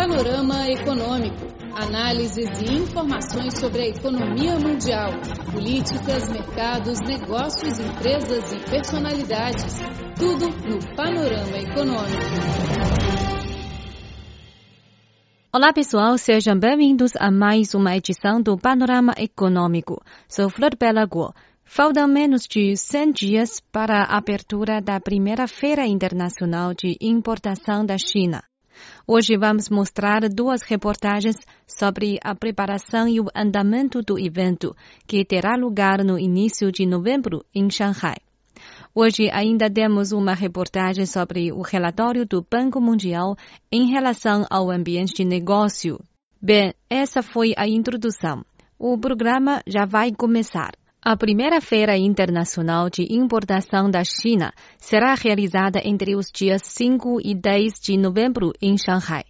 Panorama Econômico. Análises e informações sobre a economia mundial, políticas, mercados, negócios, empresas e personalidades. Tudo no Panorama Econômico. Olá pessoal, sejam bem-vindos a mais uma edição do Panorama Econômico. Sou Flor Bela Guo. Faltam menos de 100 dias para a abertura da primeira Feira Internacional de Importação da China. Hoje vamos mostrar duas reportagens sobre a preparação e o andamento do evento, que terá lugar no início de novembro em Shanghai. Hoje ainda temos uma reportagem sobre o relatório do Banco Mundial em relação ao ambiente de negócio. Bem, essa foi a introdução. O programa já vai começar. A primeira Feira Internacional de Importação da China será realizada entre os dias 5 e 10 de novembro em Shanghai.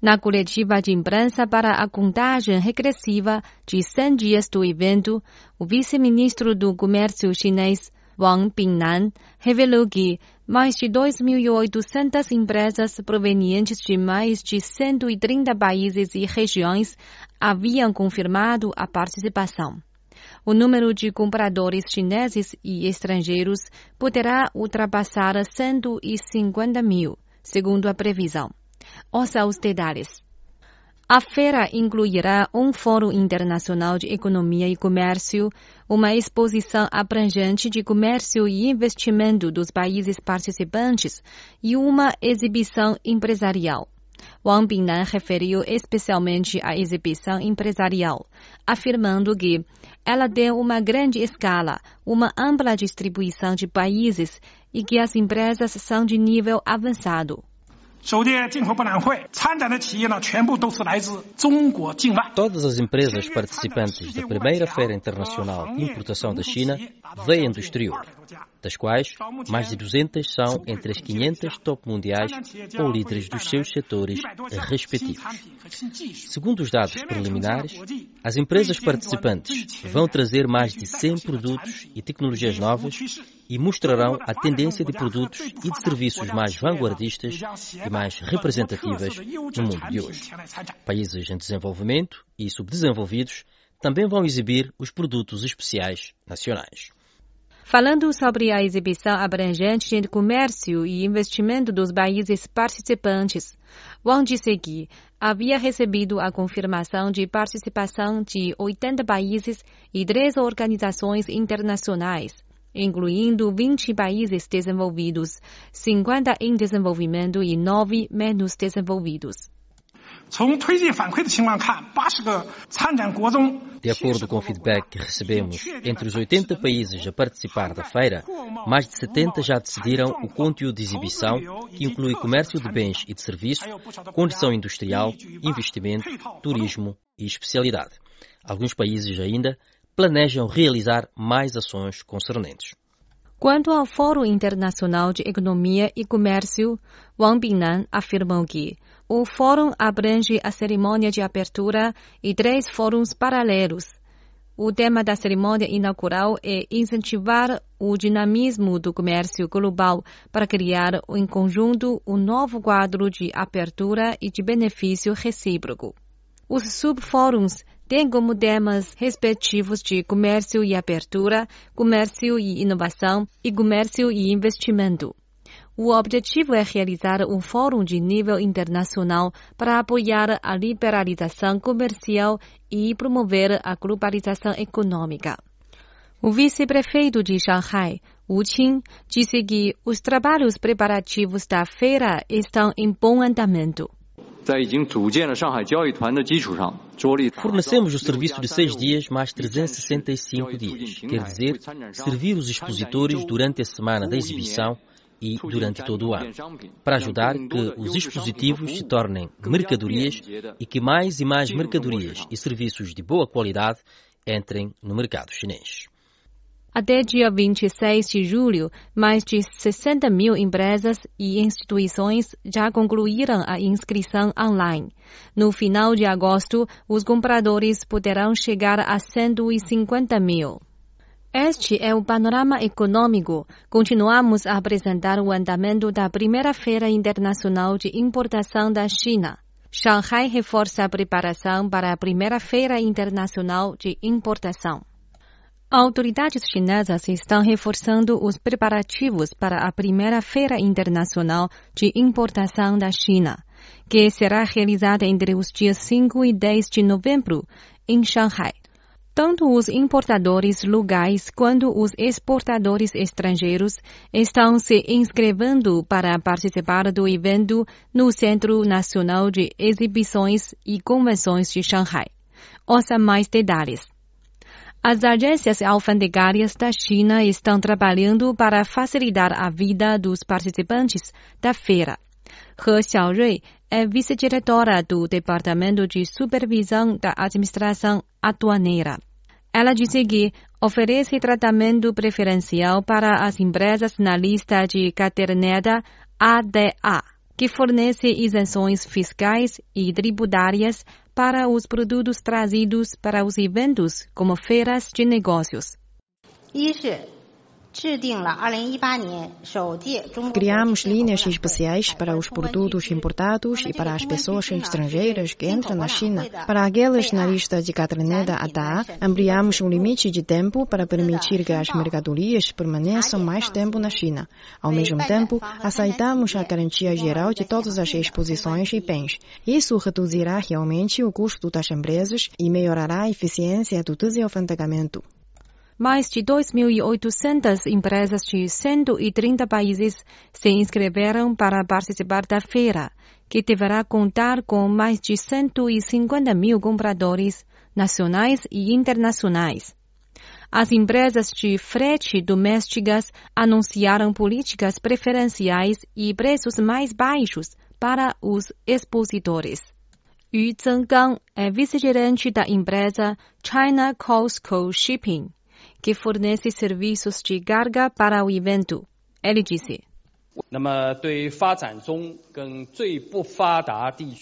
Na coletiva de imprensa para a contagem regressiva de 100 dias do evento, o vice-ministro do Comércio chinês, Wang Bingnan, revelou que mais de 2.800 empresas provenientes de mais de 130 países e regiões haviam confirmado a participação o número de compradores chineses e estrangeiros poderá ultrapassar 150 mil, segundo a previsão. Ouça os detalhes. A feira incluirá um fórum internacional de economia e comércio, uma exposição abrangente de comércio e investimento dos países participantes e uma exibição empresarial. Wang Bingnan referiu especialmente à exibição empresarial, afirmando que ela tem uma grande escala, uma ampla distribuição de países e que as empresas são de nível avançado. Todas as empresas participantes da primeira Feira Internacional de Importação da China vêm do exterior, das quais mais de 200 são entre as 500 top mundiais ou líderes dos seus setores respectivos. Segundo os dados preliminares, as empresas participantes vão trazer mais de 100 produtos e tecnologias novas e mostrarão a tendência de produtos e de serviços mais vanguardistas e mais representativas no mundo de hoje. Países em desenvolvimento e subdesenvolvidos também vão exibir os produtos especiais nacionais. Falando sobre a exibição abrangente de comércio e investimento dos países participantes, Wang disse que havia recebido a confirmação de participação de 80 países e três organizações internacionais, incluindo 20 países desenvolvidos, 50 em desenvolvimento e 9 menos desenvolvidos. De acordo com o feedback que recebemos, entre os 80 países a participar da feira, mais de 70 já decidiram o conteúdo de exibição, que inclui comércio de bens e de serviços, condição industrial, investimento, turismo e especialidade. Alguns países ainda planejam realizar mais ações concernentes. Quanto ao Fórum Internacional de Economia e Comércio, Wang Bingnan afirmou que o fórum abrange a cerimônia de abertura e três fóruns paralelos. O tema da cerimônia inaugural é incentivar o dinamismo do comércio global para criar em conjunto um novo quadro de abertura e de benefício recíproco. Os subfóruns têm como temas respectivos de comércio e abertura, comércio e inovação e comércio e investimento. O objetivo é realizar um fórum de nível internacional para apoiar a liberalização comercial e promover a globalização econômica. O vice-prefeito de Shanghai, Wu Qing, disse que os trabalhos preparativos da feira estão em bom andamento. Fornecemos o serviço de seis dias mais 365 dias, quer dizer, servir os expositores durante a semana da exibição e durante todo o ano, para ajudar que os dispositivos se tornem mercadorias e que mais e mais mercadorias e serviços de boa qualidade entrem no mercado chinês. Até dia 26 de julho, mais de 60 mil empresas e instituições já concluíram a inscrição online. No final de agosto, os compradores poderão chegar a 150 mil. Este é o panorama econômico. Continuamos a apresentar o andamento da primeira Feira Internacional de Importação da China. Shanghai reforça a preparação para a primeira Feira Internacional de Importação. Autoridades chinesas estão reforçando os preparativos para a primeira Feira Internacional de Importação da China, que será realizada entre os dias 5 e 10 de novembro em Shanghai. Tanto os importadores locais quanto os exportadores estrangeiros estão se inscrevendo para participar do evento no Centro Nacional de Exibições e Convenções de Shanghai. Ouça mais detalhes. As agências alfandegárias da China estão trabalhando para facilitar a vida dos participantes da feira. He Xiaorui é vice-diretora do Departamento de Supervisão da Administração Aduaneira. Ela disse que oferece tratamento preferencial para as empresas na lista de caderneta ADA, que fornece isenções fiscais e tributárias para os produtos trazidos para os eventos, como feiras de negócios. Criamos linhas especiais para os produtos importados e para as pessoas estrangeiras que entram na China. Para aqueles na lista de caderneta ADA, ampliamos o limite de tempo para permitir que as mercadorias permaneçam mais tempo na China. Ao mesmo tempo, aceitamos a garantia geral de todas as exposições e bens. Isso reduzirá realmente o custo das empresas e melhorará a eficiência do desalfandegamento. Mais de 2.800 empresas de 130 países se inscreveram para participar da feira, que deverá contar com mais de 150 mil compradores nacionais e internacionais. As empresas de frete domésticas anunciaram políticas preferenciais e preços mais baixos para os expositores. Yu Zhenggang é vice-gerente da empresa China Costco Shipping que fornece serviços de carga para o evento. Ele disse.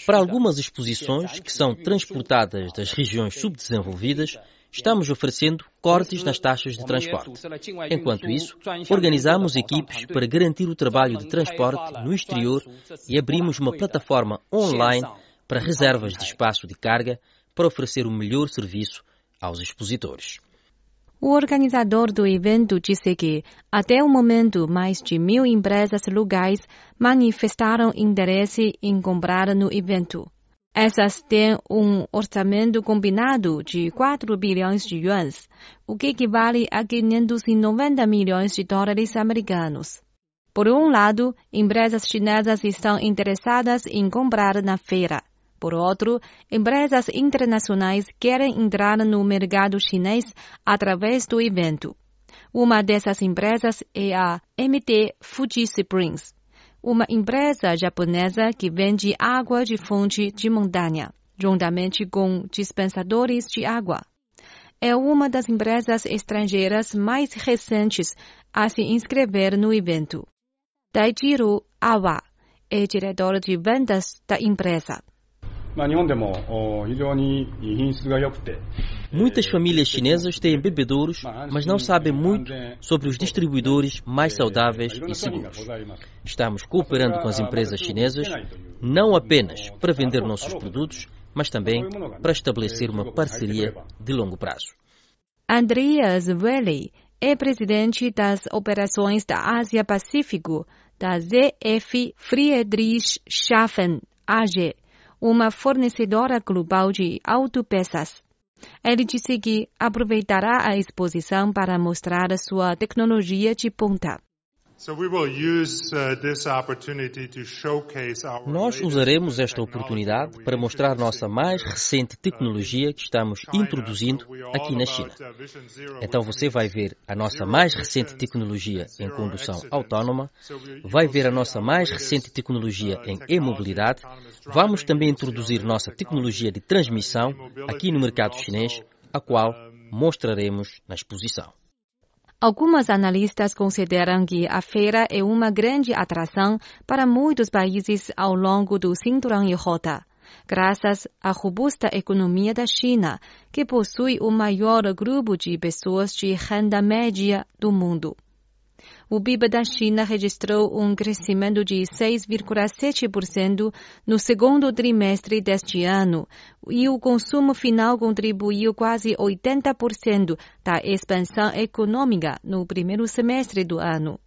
Para algumas exposições que são transportadas das regiões subdesenvolvidas, estamos oferecendo cortes nas taxas de transporte. Enquanto isso, organizamos equipes para garantir o trabalho de transporte no exterior e abrimos uma plataforma online para reservas de espaço de carga para oferecer o melhor serviço aos expositores. O organizador do evento disse que, até o momento, mais de mil empresas locais manifestaram interesse em comprar no evento. Essas têm um orçamento combinado de 4 bilhões de yuans, o que equivale a 590 milhões de dólares americanos. Por um lado, empresas chinesas estão interessadas em comprar na feira. Por outro, empresas internacionais querem entrar no mercado chinês através do evento. Uma dessas empresas é a MT Fuji Springs, uma empresa japonesa que vende água de fonte de montanha, juntamente com dispensadores de água. É uma das empresas estrangeiras mais recentes a se inscrever no evento. Daijiro Awa é diretor de vendas da empresa. Muitas famílias chinesas têm bebedouros, mas não sabem muito sobre os distribuidores mais saudáveis e seguros. Estamos cooperando com as empresas chinesas não apenas para vender nossos produtos, mas também para estabelecer uma parceria de longo prazo. Andreas Welli é presidente das operações da Ásia-Pacífico da ZF Friedrichshafen AG uma fornecedora global de autopeças. Ele disse que aproveitará a exposição para mostrar sua tecnologia de ponta. Nós usaremos esta oportunidade para mostrar nossa mais recente tecnologia que estamos introduzindo aqui na China. Então você vai ver a nossa mais recente tecnologia em condução autónoma, vai ver a nossa mais recente tecnologia em e-mobilidade, vamos também introduzir nossa tecnologia de transmissão aqui no mercado chinês, a qual mostraremos na exposição. Algumas analistas consideram que a feira é uma grande atração para muitos países ao longo do cinturão e rota, graças à robusta economia da China, que possui o maior grupo de pessoas de renda média do mundo. O PIB da China registrou um crescimento de 6,7% no segundo trimestre deste ano e o consumo final contribuiu quase 80% da expansão econômica no primeiro semestre do ano.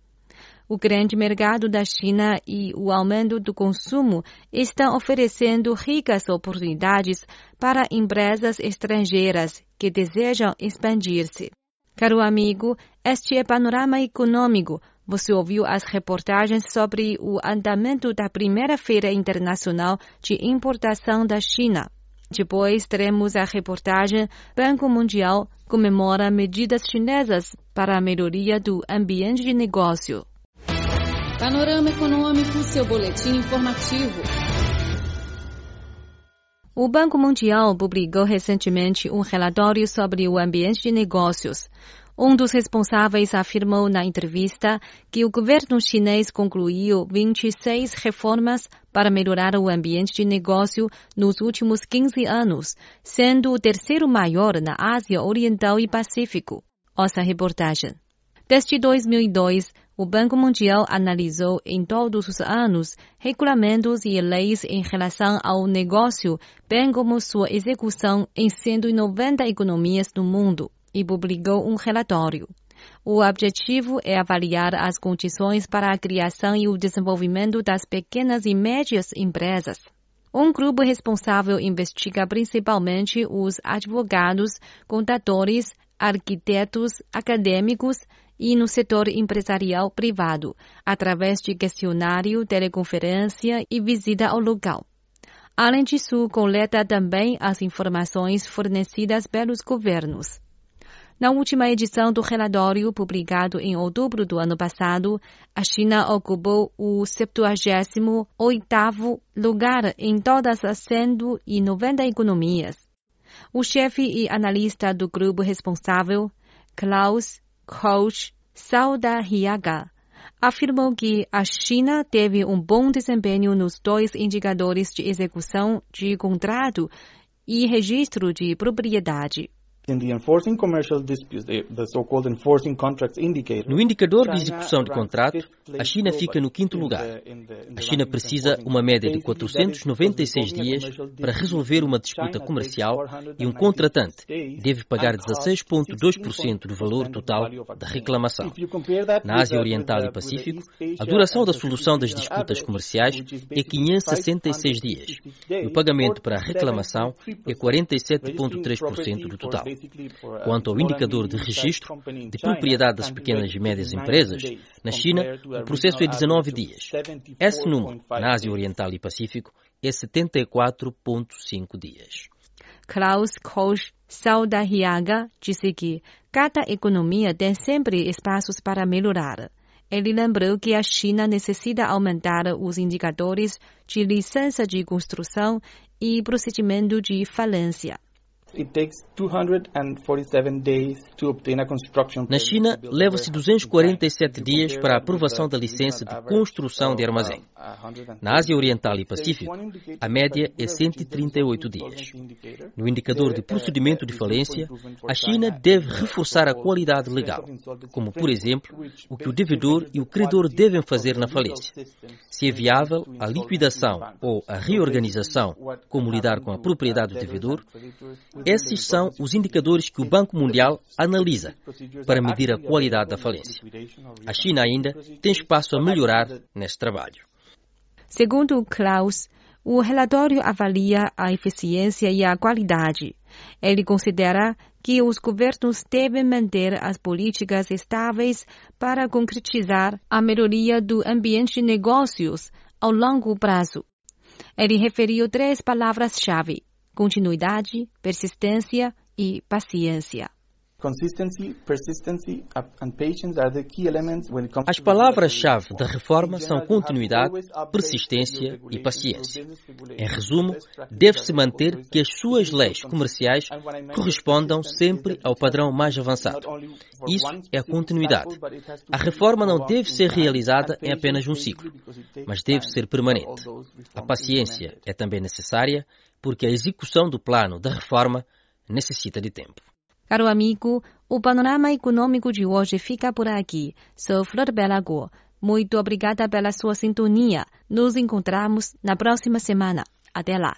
O grande mercado da China e o aumento do consumo estão oferecendo ricas oportunidades para empresas estrangeiras que desejam expandir-se. Caro amigo, este é Panorama Econômico. Você ouviu as reportagens sobre o andamento da primeira Feira Internacional de Importação da China. Depois teremos a reportagem Banco Mundial comemora medidas chinesas para a melhoria do ambiente de negócio. Panorama Econômico, seu boletim informativo. O Banco Mundial publicou recentemente um relatório sobre o ambiente de negócios. Um dos responsáveis afirmou na entrevista que o governo chinês concluiu 26 reformas para melhorar o ambiente de negócio nos últimos 15 anos, sendo o terceiro maior na Ásia Oriental e Pacífico. Ouça a reportagem. Desde 2002, o Banco Mundial analisou em todos os anos regulamentos e leis em relação ao negócio, bem como sua execução em 190 economias do mundo, e publicou um relatório. O objetivo é avaliar as condições para a criação e o desenvolvimento das pequenas e médias empresas. Um grupo responsável investiga principalmente os advogados, contadores, arquitetos, acadêmicos, e no setor empresarial privado, através de questionário, teleconferência e visita ao local. Além disso, coleta também as informações fornecidas pelos governos. Na última edição do relatório, publicado em outubro do ano passado, a China ocupou o 78º lugar em todas as 190 economias. O chefe e analista do grupo responsável, Klaus coach Sauda Hiaga, afirmou que a China teve um bom desempenho nos dois indicadores de execução de contrato e registro de propriedade. No indicador de execução de contrato, a China fica no quinto lugar. A China precisa uma média de 496 dias para resolver uma disputa comercial e um contratante deve pagar 16,2% do valor total da reclamação. Na Ásia Oriental e Pacífico, a duração da solução das disputas comerciais é 566 dias e o pagamento para a reclamação é 47,3% do total. Quanto ao indicador de registro de propriedade das pequenas e médias empresas, na China o processo é 19 dias. Esse número, na Ásia Oriental e Pacífico, é 74,5 dias. Klaus Koch Saudahiaga disse que cada economia tem sempre espaços para melhorar. Ele lembrou que a China necessita aumentar os indicadores de licença de construção e procedimento de falência. Na China, leva-se 247 dias para a aprovação da licença de construção de armazém. Na Ásia Oriental e Pacífico, a média é 138 dias. No indicador de procedimento de falência, a China deve reforçar a qualidade legal, como, por exemplo, o que o devedor e o credor devem fazer na falência. Se é viável a liquidação ou a reorganização, como lidar com a propriedade do devedor, esses são os indicadores que o Banco Mundial analisa para medir a qualidade da falência. A China ainda tem espaço a melhorar neste trabalho. Segundo Klaus, o relatório avalia a eficiência e a qualidade. Ele considera que os governos devem manter as políticas estáveis para concretizar a melhoria do ambiente de negócios ao longo prazo. Ele referiu três palavras-chave: continuidade, persistência e paciência. As palavras-chave da reforma são continuidade, persistência e paciência. Em resumo, deve-se manter que as suas leis comerciais correspondam sempre ao padrão mais avançado. Isso é a continuidade. A reforma não deve ser realizada em apenas um ciclo, mas deve ser permanente. A paciência é também necessária porque a execução do plano da reforma necessita de tempo. Caro amigo, o panorama econômico de hoje fica por aqui. Sou Flor Belago. Muito obrigada pela sua sintonia. Nos encontramos na próxima semana. Até lá.